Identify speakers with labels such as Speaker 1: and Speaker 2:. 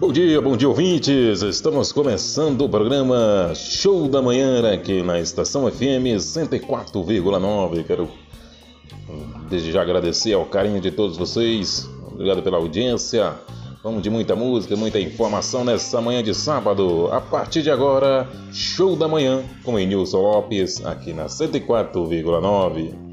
Speaker 1: Bom dia, bom dia ouvintes! Estamos começando o programa Show da Manhã aqui na Estação FM 104,9. Quero hum, desde já agradecer ao carinho de todos vocês. Obrigado pela audiência. Vamos de muita música, muita informação nessa manhã de sábado. A partir de agora, Show da Manhã com Enilson Lopes aqui na 104,9.